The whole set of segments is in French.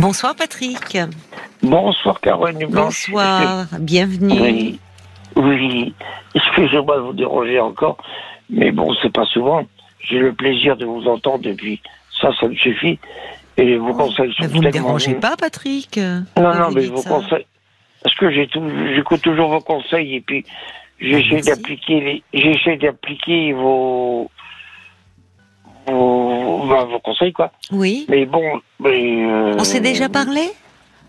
Bonsoir Patrick. Bonsoir Caroline Blanche. Bonsoir, bienvenue. Oui, oui. excusez-moi de vous déranger encore, mais bon, c'est pas souvent. J'ai le plaisir de vous entendre depuis. Ça, ça me suffit. Et vos conseils sont Mais vous ne me dérangez pas Patrick Non, non, mais vos ça conseils. Parce que j'ai tout, j'écoute toujours vos conseils et puis j'essaie d'appliquer les, j'essaie d'appliquer vos, vos, bah, vos conseils quoi. Oui. Mais bon, mais, euh, On s'est déjà parlé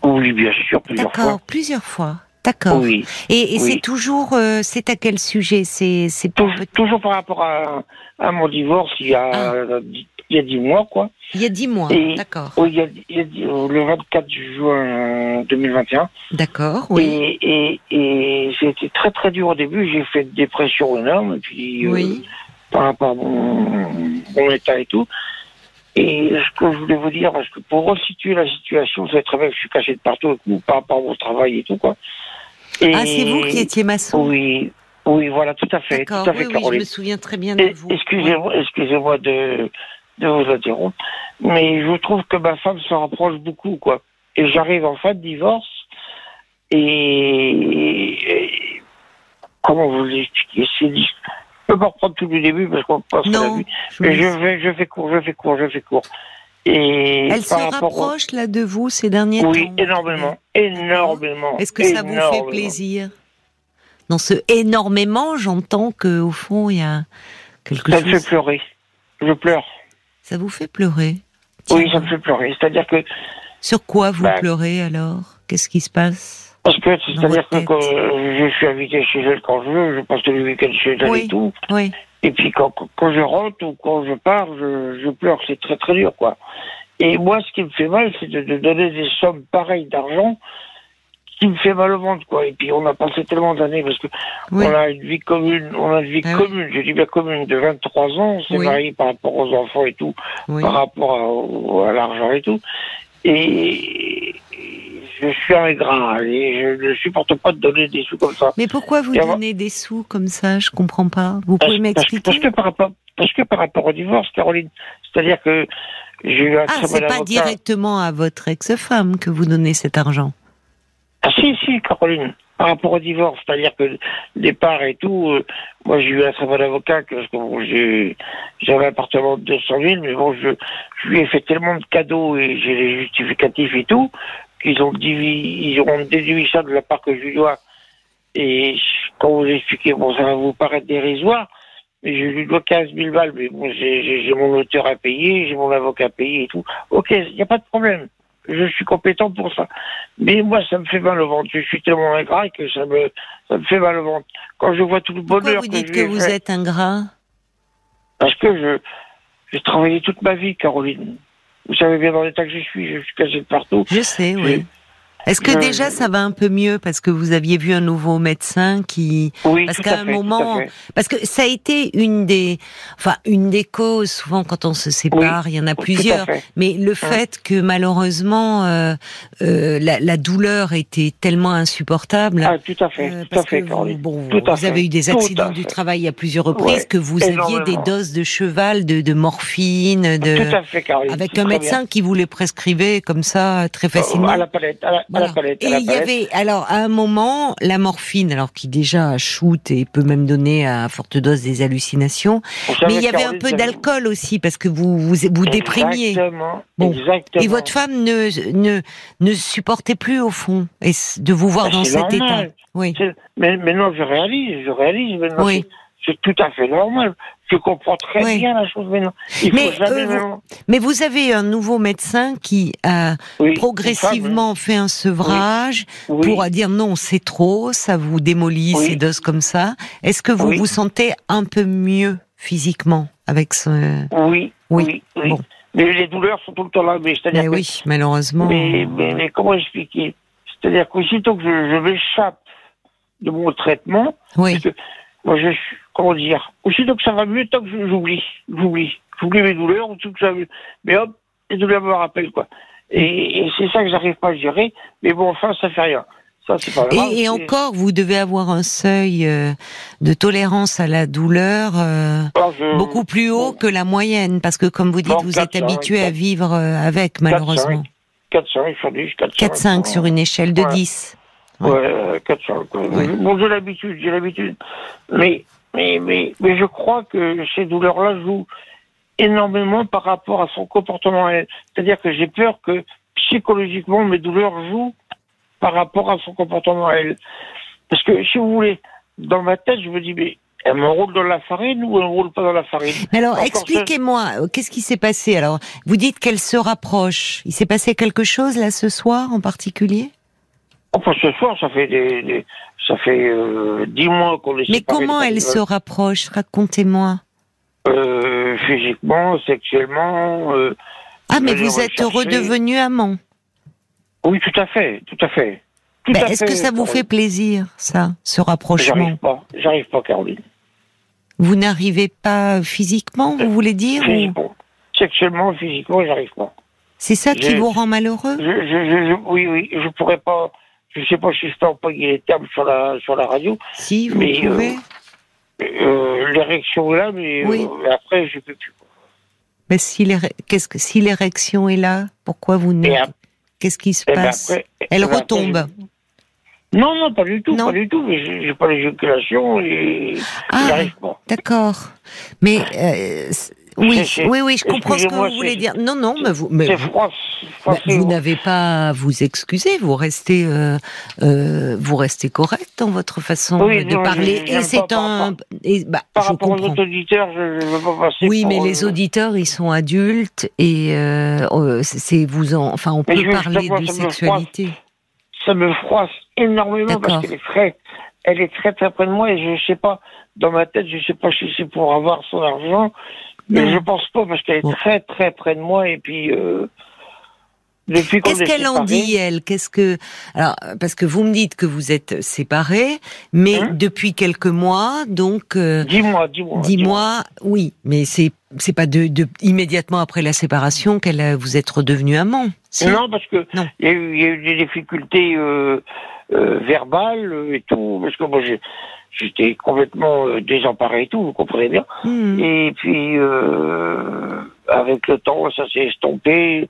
Oui, bien sûr, plusieurs D'accord, fois. plusieurs fois. D'accord. Oui. Et, et Oui. c'est toujours, euh, c'est à quel sujet? C'est Tou- toujours par rapport à, à mon divorce il y a Ah. dix- il y a dix mois quoi. il y a dix mois. D'accord. Oui, il y a, il y a dix- euh, le 24 juin 2021. D'accord. Oui. Et, et, et c'était très très dur au début. J'ai fait une dépression énorme. Et puis, euh, Oui. Par rapport à mon, mon état et tout. Et ce que je voulais vous dire, parce que pour resituer la situation, vous savez très bien que je suis caché de partout par rapport à mon travail et tout, quoi. Et- Ah, c'est vous qui étiez maçon? Oui, oui, voilà, tout à fait, tout à fait, Oui, oui, je me souviens très bien de vous. Excusez-moi, excusez-moi de, de vous interrompre, mais je trouve que ma femme se rapproche beaucoup, quoi. Et j'arrive en fin de divorce, et, et- comment vous l'expliquer peux pas reprendre tout du début parce qu'on passe la Non. vie. je Mais me- je vais, je fais court, je fais court, je fais court. Et Elle se au- rapproche là de vous ces derniers Oui, temps énormément, énormément. Est-ce que ça vous fait plaisir? Dans ce énormément, j'entends que au fond il y a quelque Ça me chose. fait pleurer. Je pleure. Ça vous fait pleurer? Oui, ça me fait pleurer. C'est-à-dire que Sur quoi vous Bah, pleurez alors? Qu'est-ce qui se passe? Parce que c'est-à-dire que quand je suis invité chez elle quand je veux, je passe le week-end chez elle Oui. et tout. Oui. Et puis quand, quand je rentre ou quand je pars, je, je pleure. C'est très très dur, quoi. Et moi, ce qui me fait mal, c'est de, de donner des sommes pareilles d'argent qui me fait mal au ventre, quoi. Et puis on a passé tellement d'années parce que Oui. on a une vie commune, on a une vie Ah oui. commune, je dis bien commune, de 23 ans. On s'est Oui. mariés par rapport aux enfants et tout, par rapport à, à l'argent et tout. Et je suis ingrat et je ne supporte pas de donner des sous comme ça. Mais pourquoi vous Et donnez des sous comme ça? Je comprends pas. Vous Parce, pouvez m'expliquer? parce que par rapport, parce que par rapport au divorce, Caroline, c'est-à-dire que j'ai eu un Ah, c'est bon pas avocat. directement à votre ex-femme que vous donnez cet argent. Ah si, si, Caroline, par rapport au divorce, c'est-à-dire que le départ et tout, euh, moi j'ai eu un très bon avocat, que, parce que j'avais un appartement de 200 000, mais bon, je, je lui ai fait tellement de cadeaux et j'ai les justificatifs et tout, qu'ils ont, divi- ils ont déduit ça de la part que je lui dois. Et quand vous expliquez, bon, ça va vous paraître dérisoire, mais je lui dois 15 000 balles, mais bon, j'ai, mon auteur à payer, j'ai mon avocat à payer et tout. Ok, il n'y a pas de problème. Je suis compétent pour ça. Mais moi, ça me fait mal au ventre. Je suis tellement ingrat que ça me, ça me fait mal au ventre. Quand je vois tout le Pourquoi bonheur vous que dites que vous fait- êtes ingrat? Parce que je, j'ai travaillé toute ma vie, Caroline. Vous savez bien dans l'état que je suis, je suis caché de partout. Je sais, oui. Est-ce que je- déjà ça va un peu mieux parce que vous aviez vu un nouveau médecin qui Oui, Parce qu'à un fait, moment, fait. parce que ça a été une des, enfin une des causes. Souvent, quand on se sépare, il y en a plusieurs. fait. Mais le fait que malheureusement euh, euh, la, la douleur était tellement insupportable. Ah, tout à fait, euh, tout à parce fait, que vous, bon, Tout à vous avez fait, eu des accidents du fait. travail à plusieurs reprises, Ouais, que vous aviez des doses de cheval, de, de morphine, de, Tout à fait, Caroline. avec un médecin qui vous les prescrivait comme ça très bien. facilement. À la palette, à la, à Voilà. la Et il y avait, alors à un moment, la morphine, alors qui déjà shoot et peut même donner à forte dose des hallucinations, mais il y avait un peu d'alcool aussi parce que vous vous, vous déprimiez. Exactement, Bon. exactement. Et votre femme ne, ne, ne supportait plus au fond et de vous voir Ah, dans cet normal. état. Oui. Mais, non, je réalise, je réalise. Maintenant, Oui. c'est tout à fait normal. Je comprends très Oui. bien la chose maintenant. Il Mais, faut jamais euh, vous- Mais vous avez un nouveau médecin qui a Oui, progressivement fait un sevrage oui. pour dire non, c'est trop, ça vous démolit ces doses comme ça. Est-ce que vous vous sentez un peu mieux physiquement avec ce... Oui, Oui. oui, oui. Bon. Mais les douleurs sont tout le temps là. Mais Mais que- oui, malheureusement. mais, mais, mais comment expliquer? C'est-à-dire qu'aussitôt que je, je m'échappe de mon traitement, Oui, parce que moi je suis, comment dire, aussitôt que ça va mieux, tant que j'oublie, j'oublie, j'oublie mes douleurs, tout que ça, va mieux. mais hop, les douleurs me rappellent quoi. Et, et c'est ça que j'arrive pas à gérer. Mais bon, enfin, ça fait rien. Ça, c'est pas grave. Et, encore, vous devez avoir un seuil euh, de tolérance à la douleur euh, Ah, je- beaucoup plus haut bon. que la moyenne, parce que comme vous dites, vous êtes habitué à vivre euh, avec, malheureusement. 4-5 sur 10, 4-5. 4-5 sur une échelle de Ouais. 10. Ouais, 4-5. Ouais. Bon, j'ai l'habitude, j'ai l'habitude. Mais, mais, mais, mais je crois que ces douleurs-là jouent énormément par rapport à son comportement à elle. C'est-à-dire que j'ai peur que psychologiquement, mes douleurs jouent par rapport à son comportement à elle. Parce que, si vous voulez, dans ma tête, je me dis, mais elle m'enroule dans la farine ou elle m'enroule pas dans la farine? Mais alors, expliquez-moi, euh, qu'est-ce qui s'est passé? Alors, vous dites qu'elle se rapproche. Il s'est passé quelque chose là ce soir en particulier? Enfin, ce soir, ça fait des, des- ça fait euh, dix mois qu'on est Mais comment elle se rapproche? Racontez-moi. euh, Physiquement, sexuellement. euh, Ah, mais vous êtes redevenu amant. Oui, tout à fait, tout à fait. Ben, Est-ce que ça vous fait plaisir, ça, ce rapprochement? J'arrive pas, j'arrive pas, Caroline. Vous n'arrivez pas physiquement, vous voulez dire ou- Physiquement. Sexuellement, physiquement, j'arrive pas. C'est ça qui vous rend malheureux? je, je- oui, oui, je pourrais pas. Je sais pas si je peux employer les termes sur la sur la radio. Si, vous Mais, euh, pouvez. Euh, L'érection est là, mais Oui. euh, après, je peux plus. Mais si l'éré- qu'est-ce que si l'érection est là, pourquoi vous ne ap- Qu'est-ce qui se et ben passe? après- Elle ben après, retombe. je- Non, non, pas du tout, Non. pas du tout. Mais j'ai pas l'éjaculation et Ah. j'arrive pas. D'accord. Mais euh, oui, oui, oui, je comprends ce que vous voulez dire. Non, non, mais vous, mais vous, bah, vous hein. n'avez pas à vous excuser. Vous restez, euh, euh, vous restez correct dans votre façon Oui, de non, parler. je- Et c'est un, et, bah, Par je rapport aux comprends. autres auditeurs, je ne veux pas passer. Oui, mais euh, les auditeurs, ils sont adultes et euh, euh, c'est- vous en, enfin, on peut parler de ça me sexualité. Ça me froisse énormément parce qu'elle est très, elle est très très près de moi et je sais pas, dans ma tête, je sais pas si c'est pour avoir son argent, mais Non. je pense pas parce qu'elle est Bon. très très près de moi et puis euh, depuis qu'on Qu'est-ce est qu'elle en dit, elle? Qu'est-ce que alors parce que vous me dites que vous êtes séparés, mais Hein? depuis quelques mois, donc euh, Dis-moi, dis-moi. dis-moi, oui, mais c'est c'est pas de, de immédiatement après la séparation qu'elle a- vous êtes redevenu amant. si? Non, parce que Non. il y, a eu- il y a eu des difficultés euh, euh, verbales euh, et tout, parce que moi j'ai- j'étais complètement euh, désemparé et tout, vous comprenez bien. Hmm. Et puis euh, avec le temps, ça s'est estompé.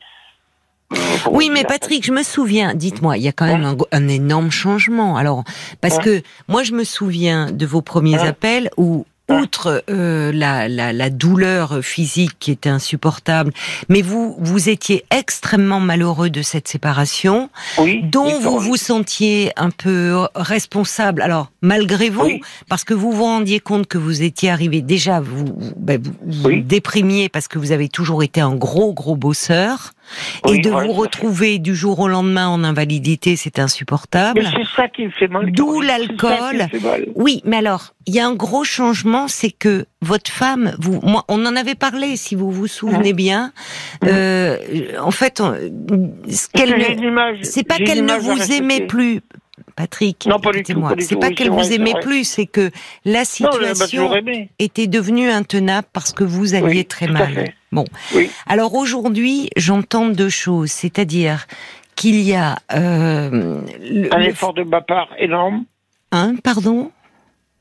Oui, mais Patrick, je me souviens. Dites-moi, il y a quand même un, go- un énorme changement. Alors, parce Ouais. que moi, je me souviens de vos premiers Ouais. appels où. Outre euh, la, la, la douleur physique qui était insupportable, mais vous vous étiez extrêmement malheureux de cette séparation, oui, dont vous vous sentiez un peu responsable. Alors, malgré vous, Oui. parce que vous vous rendiez compte que vous étiez arrivé déjà, vous vous, ben, vous- vous déprimiez parce que vous avez toujours été un gros gros bosseur, Oui, et de vous retrouver du jour au lendemain en invalidité, c'est insupportable. C'est ça qui me fait mal. D'où l'alcool. Oui, mais alors, il y a un gros changement, c'est que votre femme, vous, moi, on en avait parlé, si vous vous souvenez bien. Euh, en fait, on- ce qu'elle c'est pas qu'elle ne vous aimait plus, Patrick. Non, pas du tout, C'est pas oui, qu'elle vous aimait plus, c'est que la situation était devenue intenable parce que vous alliez Oui, très mal. Bon. Oui. Alors aujourd'hui, j'entends deux choses, c'est-à-dire qu'il y a euh, le, Un effort de ma part énorme. Hein, pardon?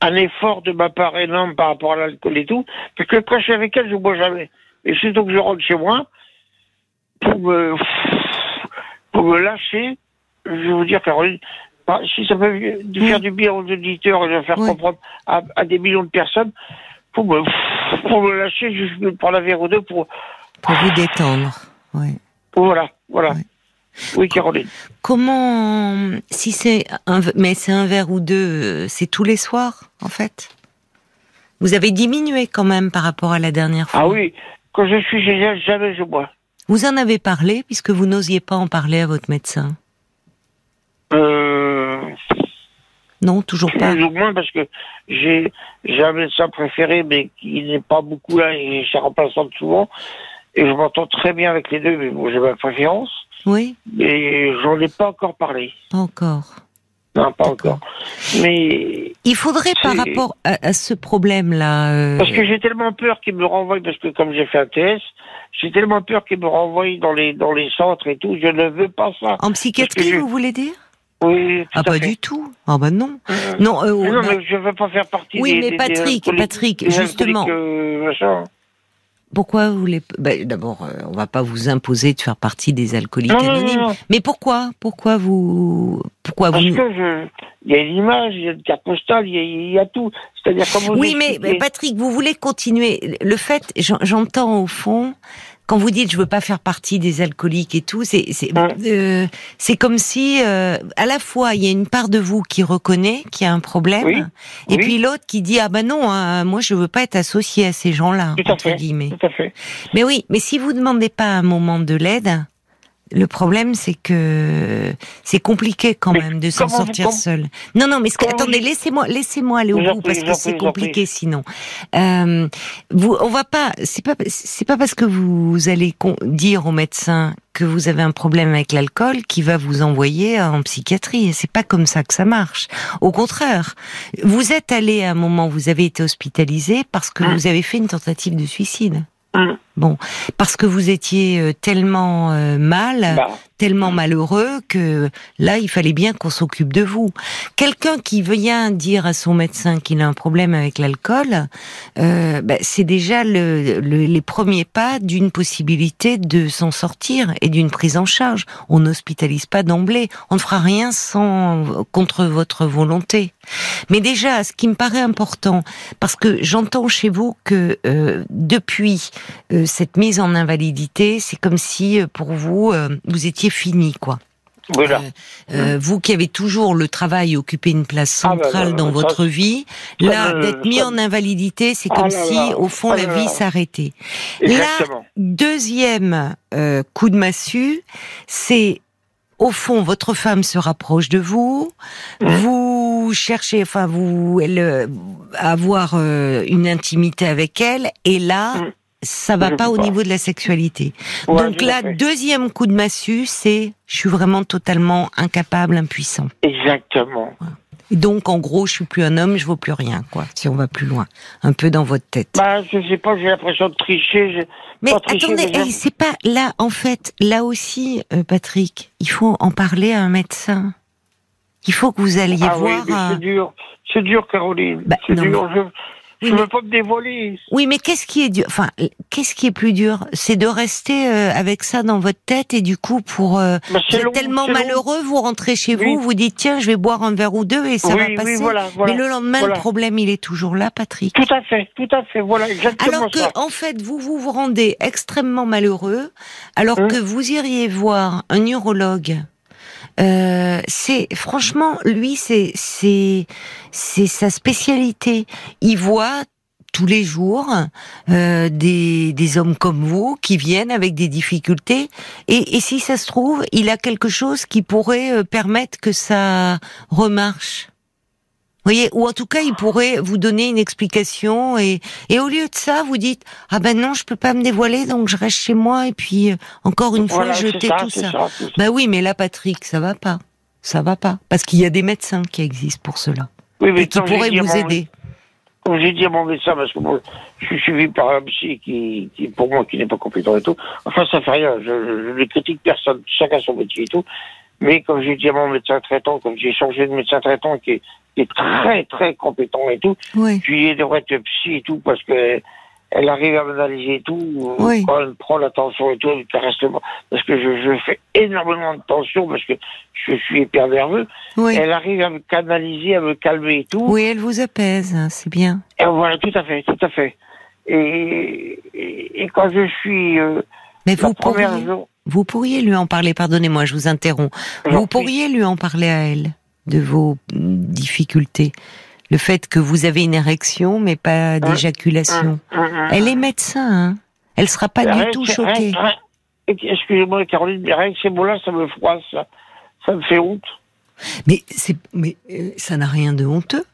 un effort de ma part énorme par rapport à l'alcool et tout, parce que quand je suis avec elle, je bois jamais. Et surtout que je rentre chez moi, pour me, pour me lâcher, je vais vous dire, Caroline, bah, si ça peut faire du bien aux auditeurs et de faire Oui. comprendre à, à des millions de personnes, pour me, pour me lâcher, juste me prendre un verre ou deux pour, Pour vous détendre. Ouais. voilà, voilà. Oui, Caroline. Comment, si c'est un, mais c'est un verre ou deux, c'est tous les soirs, en fait? Vous avez diminué quand même par rapport à la dernière fois. Ah oui, quand je suis chez elle, jamais je bois. Vous en avez parlé puisque vous n'osiez pas en parler à votre médecin? Euh, Non, toujours pas. Plus ou moins parce que j'ai un médecin préféré mais qui n'est pas beaucoup là et c'est remplaçante souvent. Et je m'entends très bien avec les deux mais bon j'ai ma préférence. Oui, mais j'en ai pas encore parlé. Pas encore. non pas encore. Mais Il faudrait par rapport à, à ce problème-là. euh, parce que j'ai tellement peur qu'il me renvoie parce que comme j'ai fait un TS j'ai tellement peur qu'il me renvoie dans les dans les centres et tout. Je ne veux pas ça. En psychiatrie, je- vous voulez dire? Oui Ah, pas fait. du tout. Ah, bah non. Euh, Non, euh, mais non mais je veux pas faire partie Oui, des mais des- des Patrick, Patrick, justement. euh, pourquoi vous voulez ben, D'abord, euh, on va pas vous imposer de faire partie des alcooliques anonymes. Mais pourquoi? Pourquoi vous Pourquoi Parce vous que je, il y a une image, il y a une carte postale, il y a, il y a tout. C'est-à-dire comme vous Oui, mais Patrick, vous voulez continuer. Le fait, j'en- j'entends au fond, quand vous dites je veux pas faire partie des alcooliques et tout, c'est c'est euh, c'est comme si euh, à la fois il y a une part de vous qui reconnaît qu'il y a un problème, Oui, et oui. puis l'autre qui dit ah ben non, hein, moi je veux pas être associé à ces gens-là Tout à entre fait. guillemets. Tout à fait. Mais oui, mais si vous demandez pas un moment de l'aide, le problème c'est que c'est compliqué quand Mais même de s'en vous- sortir seul. Non, non, mais ce que- comment attendez, vous- laissez-moi, laissez-moi aller au bout parce que c'est compliqué sinon. Euh, vous, on va pas, c'est pas, c'est pas parce que vous allez dire au médecin que vous avez un problème avec l'alcool qui va vous envoyer en psychiatrie. C'est pas comme ça que ça marche. Au contraire, vous êtes allé à un moment, vous avez été hospitalisé parce que Hum. vous avez fait une tentative de suicide. Hum. Bon, parce que vous étiez euh, tellement euh, mal, Bah, tellement malheureux que là, il fallait bien qu'on s'occupe de vous. Quelqu'un qui vient dire à son médecin qu'il a un problème avec l'alcool, euh, bah, c'est déjà le, le- les premiers pas d'une possibilité de s'en sortir et d'une prise en charge. On n'hospitalise pas d'emblée, on ne fera rien sans contre votre volonté. Mais déjà, ce qui me paraît important, parce que j'entends chez vous que euh, depuis cette mise en invalidité, c'est comme si euh, pour vous, euh, vous étiez fini, quoi. voilà. Euh, euh, vous qui avez toujours le travail occupé une place Ah bah, centrale bah, dans ça, votre vie, là, d'être mis ça- en invalidité, c'est Ah comme là si, là, au fond, ah la là vie là. s'arrêtait. Exactement. Deuxième euh, coup de massue, c'est au fond votre femme se rapproche de vous, Mmh. vous cherchez, enfin vous, elle, avoir euh, une intimité avec elle, et là, Mm. Ça va Je pas au pas. niveau de la sexualité. Ouais, Donc là, deuxième coup de massue, c'est je suis vraiment totalement incapable, impuissant. Exactement. Donc en gros, je suis plus un homme, je vaux plus rien, quoi. Si on va plus loin, un peu dans votre tête. Bah, je sais pas, j'ai l'impression de tricher. Mais Pas tricher, attendez, mais c'est pas là en fait, là aussi, euh, Patrick, il faut en parler à un médecin. Il faut que vous alliez Ah voir. c'est dur. C'est dur, Caroline. Bah, c'est dur. Je Oui, veux mais- pas me dévoiler. Oui, mais qu'est-ce qui est dur Enfin, qu'est-ce qui est plus dur? C'est de rester euh, avec ça dans votre tête et du coup, pour euh, Bah, vous long, tellement long. malheureux, vous rentrez chez Oui. vous, vous dites tiens, je vais boire un verre ou deux et ça oui, va passer. voilà, voilà. mais le lendemain, voilà. le problème, il est toujours là, Patrick. Tout à fait, tout à fait. Voilà, exactement Alors que, ça. en fait, vous vous, vous rendez extrêmement malheureux, alors Hein? que vous iriez voir un urologue. Euh, c'est franchement, lui, c'est c'est c'est sa spécialité. Il voit tous les jours euh, des, des hommes comme vous qui viennent avec des difficultés et, et si ça se trouve, il a quelque chose qui pourrait euh, permettre que ça remarche. Voyez, ou en tout cas, il pourrait vous donner une explication et, et au lieu de ça, vous dites ah ben non, je peux pas me dévoiler, donc je reste chez moi et puis euh, encore une fois Voilà, jeter ça, tout ça. ça. Bah oui, mais là, Patrick, ça va pas, ça va pas, parce qu'il y a des médecins qui existent pour cela Oui, mais et qui pourraient vous mon- aider. Comme j'ai dit à mon médecin, parce que moi, je suis suivi par un psy qui, qui pour moi, qui n'est pas compétent et tout. Enfin, ça fait rien. Je, je, je ne critique personne. Chacun son métier et tout. Mais comme j'ai dit à mon médecin traitant, comme j'ai changé de médecin traitant qui est, qui est très, très compétent et tout, Oui. puis il devrait être psy et tout, parce que elle arrive à m'analyser et tout. Oui. Quand elle prend la tension et tout. Parce que je, je fais énormément de tension, parce que je suis hyper nerveux. Oui. Elle arrive à me canaliser, à me calmer et tout. Oui, elle vous apaise, hein, c'est bien. Et voilà, tout à fait, tout à fait. Et, et, et quand je suis euh, Mais la vous première pourriez, jour, vous pourriez lui en parler. Pardonnez-moi, je vous interromps. Vous pourriez lui en parler à elle de vos difficultés, le fait que vous avez une érection mais pas d'éjaculation. Hum, hum, hum. Elle est médecin, hein. Elle sera pas du tout choquée. Excusez-moi, Caroline, mais rien que ces mots-là, ça me froisse, ça. Me fait honte. Mais euh, ça n'a rien de honteux.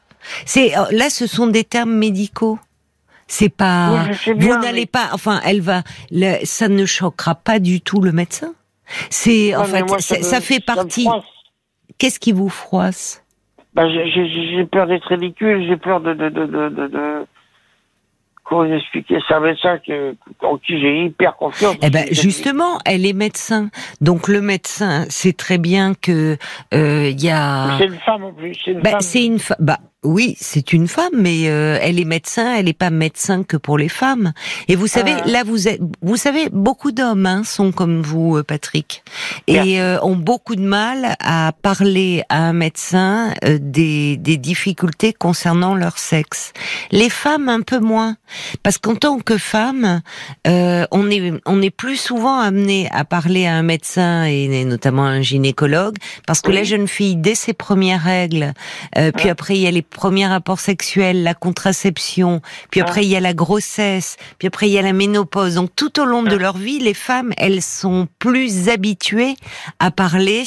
C'est euh, là, ce sont des termes médicaux. C'est pas. Oui, vous n'allez mais- pas. Enfin, elle va. le- ça ne choquera pas du tout le médecin. C'est en fait, moi, ça, me- ça fait partie. Qu'est-ce qui vous froisse? Bah, j'ai- peur d'être ridicule, j'ai peur de, de, de, de, de, de- Comment expliquer? C'est un médecin que, en qui j'ai hyper confiance. Eh ben, justement, elle est médecin. Donc le médecin sait très bien que euh, il y a. C'est une femme en plus, c'est une Bah, femme. c'est une fa- bah oui, c'est une femme, mais euh, elle est médecin, elle n'est pas médecin que pour les femmes. Et vous savez, Ah. là, vous êtes, vous savez, beaucoup d'hommes hein, sont comme vous, euh, Patrick, et euh, ont beaucoup de mal à parler à un médecin euh, des, des difficultés concernant leur sexe. Les femmes un peu moins, parce qu'en tant que femme, euh, on est on est plus souvent amené à parler à un médecin et, et notamment à un gynécologue, parce que Oui. la jeune fille, dès ses premières règles, euh, puis après il y a les premiers rapports sexuels, la contraception, puis après Ouais. il y a la grossesse, puis après il y a la ménopause. Donc tout au long de leur vie, les femmes, elles sont plus habituées à parler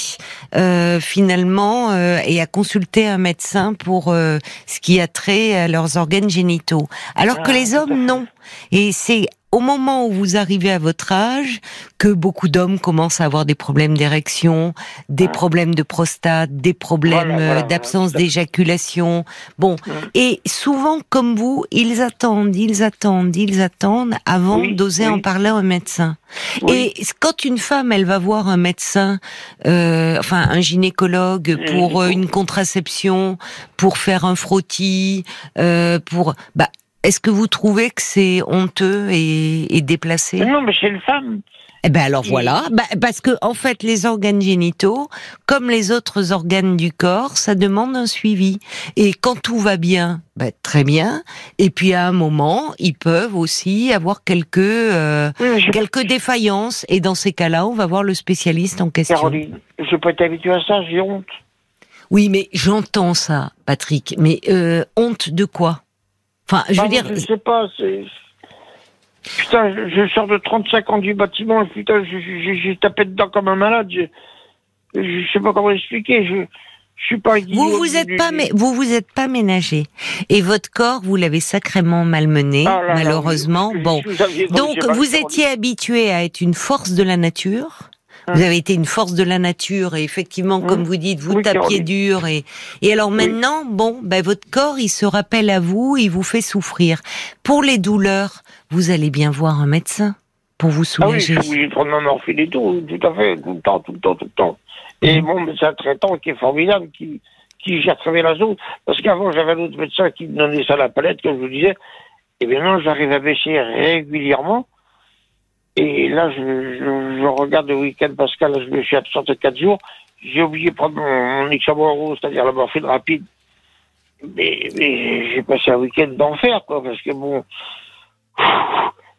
euh, finalement euh, et à consulter un médecin pour euh, ce qui a trait à leurs organes génitaux. Alors que Ah, les hommes, non. Et c'est au moment où vous arrivez à votre âge que beaucoup d'hommes commencent à avoir des problèmes d'érection, des problèmes de prostate, des problèmes Voilà, voilà, euh, voilà, d'absence d'éjaculation. Bon, et souvent comme vous, ils attendent, ils attendent, ils attendent avant Oui, d'oser oui. en parler à un médecin. Oui. Et quand une femme, elle va voir un médecin, euh, enfin un gynécologue Mm, pour euh, oui. une contraception, pour faire un frottis, euh, pour, bah, est-ce que vous trouvez que c'est honteux et, et déplacé? Non, mais c'est une femme. Eh ben alors voilà, bah, parce que en fait les organes génitaux, comme les autres organes du corps, ça demande un suivi. Et quand tout va bien, bah, très bien. Et puis à un moment, ils peuvent aussi avoir quelques euh, Oui, quelques défaillances. Et dans ces cas-là, on va voir le spécialiste en question. Caroline, je peux être habitué à ça, j'ai honte. Oui, mais j'entends ça, Patrick. Mais euh, honte de quoi? Enfin, je veux Pardon, dire, Je sais pas, c'est. Putain, je, je sors de 35 ans du bâtiment, et putain, j'ai tapé dedans comme un malade. Je, je sais pas comment expliquer, je, je suis pas vous vous êtes du- pas, mais vous vous êtes pas ménagé. Et votre corps, vous l'avez sacrément malmené, Ah là là, malheureusement. oui, Bon, Donc, vous étiez habitué à être une force de la nature. Hein. Vous avez été une force de la nature et effectivement, Hein. comme vous dites, vous Oui, tapiez dur et et alors maintenant, bon, ben votre corps, il se rappelle à vous, il vous fait souffrir. Pour les douleurs, vous allez bien voir un médecin pour vous Ah oui, je soulager. suis obligé de prendre ma morphine et tout, tout à fait, tout le temps, tout le temps, tout le temps. Et Mhm. mon médecin traitant qui est formidable, qui, qui très bien la zone, parce qu'avant j'avais un autre médecin qui me donnait ça à la palette, comme je vous disais, et maintenant j'arrive à baisser régulièrement. Et là, je, je, je regarde le week-end, Pascal, je me suis absent de 4 jours, j'ai oublié de prendre mon, mon c'est-à-dire la morphine rapide. Mais, mais j'ai passé un week-end d'enfer, quoi, parce que bon,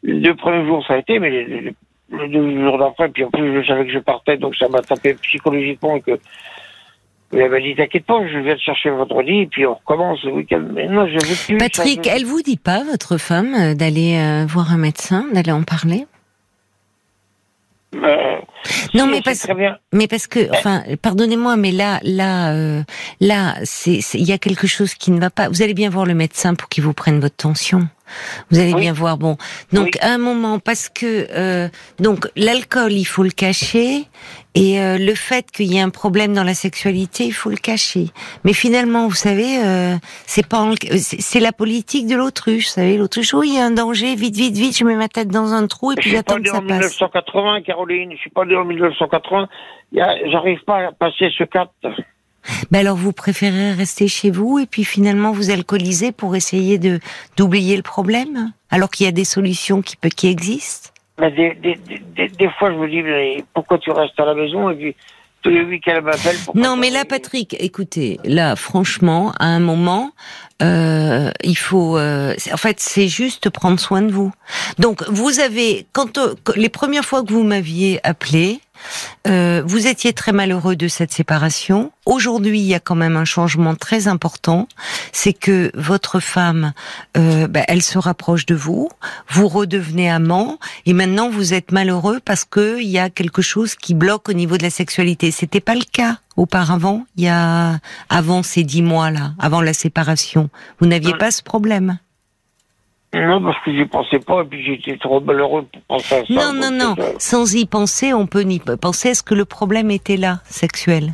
les deux premiers jours ça a été, mais les, les- les deux jours d'après, puis en plus je savais que je partais, donc ça m'a tapé psychologiquement et que elle m'a dit t'inquiète pas, je viens te chercher vendredi, et puis on recommence le week-end. Mais non, je veux plus. Patrick, ça, elle vous dit pas, votre femme, euh, d'aller euh, voir un médecin, d'aller en parler? Euh, Non, mais parce-. Mais parce que, enfin, pardonnez-moi, mais là, là, euh, là, c'est, c'est- il y a quelque chose qui ne va pas. Vous allez bien voir le médecin pour qu'il vous prenne votre tension. Vous allez Oui. bien voir. Bon, donc Oui. à un moment, parce que euh, donc l'alcool, il faut le cacher, et euh, le fait qu'il y ait un problème dans la sexualité, il faut le cacher. Mais finalement, vous savez, euh, c'est pas, en- c'est la politique de l'autruche. Vous savez, l'autruche, oui, il y a un danger, vite, vite, vite, je mets ma tête dans un trou et Je puis suis pas j'attends que né ça en passe. 1980, Caroline. Je suis pas né en 1980. Il y a- J'arrive pas à passer ce cap. Ben alors vous préférez rester chez vous et puis finalement vous alcooliser pour essayer de d'oublier le problème alors qu'il y a des solutions qui peut qui existent? Mais des, des, des, des- fois, je me dis, mais pourquoi tu restes à la maison et puis tous les week-ends, elle m'appelle. Non mais là Patrick, écoutez, là franchement à un moment euh, il faut euh, en fait c'est juste prendre soin de vous. Donc vous avez quand euh, les premières fois que vous m'aviez appelé Euh, vous étiez très malheureux de cette séparation. Aujourd'hui, il y a quand même un changement très important. C'est que votre femme, euh, ben, elle se rapproche de vous. Vous redevenez amant, et maintenant vous êtes malheureux parce que il y a quelque chose qui bloque au niveau de la sexualité. C'était pas le cas auparavant. Il y a avant ces dix mois là, avant la séparation, vous n'aviez Ouais. pas ce problème? Non, parce que j'y pensais pas et puis j'étais trop malheureux pour penser à ça. Non, non, non. euh, Sans y penser, on peut n'y penser. Est-ce que le problème était là, sexuel?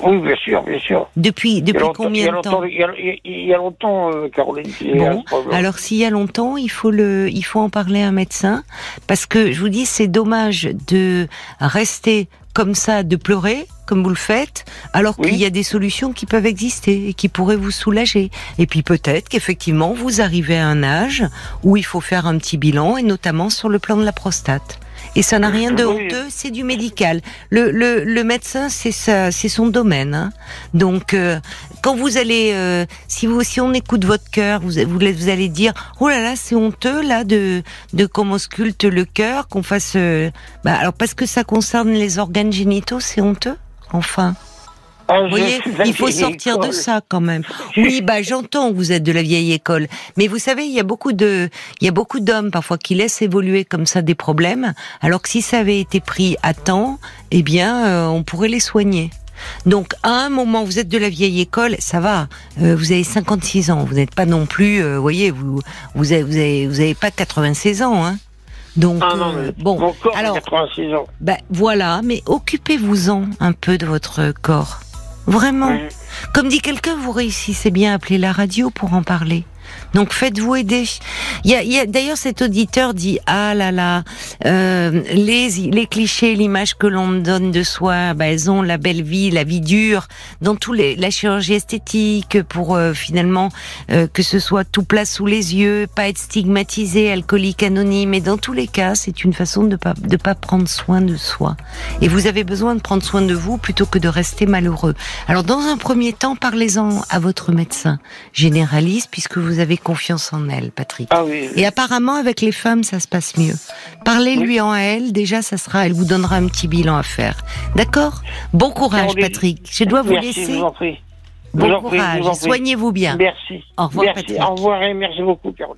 Oui, bien sûr, bien sûr. Depuis depuis combien de temps? Il y a, il y a- il y a longtemps, euh, Caroline. Bon, alors s'il y a longtemps, il faut le, il faut en parler à un médecin parce que je vous dis c'est dommage de rester comme ça de pleurer comme vous le faites, alors qu'il y a des solutions qui peuvent exister et qui pourraient vous soulager. Et puis peut-être qu'effectivement vous arrivez à un âge où il faut faire un petit bilan et notamment sur le plan de la prostate. Et ça n'a rien de honteux, c'est du médical. Le, le, le médecin, c'est ça, c'est son domaine. Hein. Donc, euh, quand vous allez, euh, si vous, si on écoute votre cœur, vous, vous, vous, allez dire, oh là là, c'est honteux là de de qu'on sculpte le cœur, qu'on fasse. Euh, bah, alors parce que ça concerne les organes génitaux, c'est honteux. Enfin. Ah, vous voyez, il faut sortir de ça quand même. Oui, bah j'entends vous êtes de la vieille école, mais vous savez, il y a beaucoup de, il y a beaucoup d'hommes parfois qui laissent évoluer comme ça des problèmes, alors que si ça avait été pris à temps, eh bien, euh, on pourrait les soigner. Donc à un moment, vous êtes de la vieille école, ça va. Euh, vous avez 56 ans, vous n'êtes pas non plus, euh, vous voyez, vous vous avez, vous avez, vous avez pas 96 ans, hein. Donc, ah non, bon, alors, 86 ans. Ben, voilà, mais occupez-vous-en un peu de votre corps. Vraiment. Comme dit quelqu'un, vous réussissez bien à appeler la radio pour en parler. Donc faites-vous aider. Il y a, y a d'ailleurs cet auditeur dit ah là là euh, les les clichés, l'image que l'on donne de soi, bah, elles ont la belle vie, la vie dure, dans tous les la chirurgie esthétique pour euh, finalement euh, que ce soit tout plat sous les yeux, pas être stigmatisé, alcoolique anonyme. Et dans tous les cas, c'est une façon de pas de pas prendre soin de soi. Et vous avez besoin de prendre soin de vous plutôt que de rester malheureux. Alors dans un premier temps, parlez-en à votre médecin généraliste puisque vous avez confiance en elle, Patrick. Ah oui, Et apparemment, avec les femmes, ça se passe mieux. Parlez-lui en elle, déjà, ça sera, elle vous donnera un petit bilan à faire. D'accord? Bon courage, Patrick. Je dois vous laisser. Bon courage. Soignez-vous bien. Merci. Au revoir, merci. Au revoir et merci beaucoup, Caroline.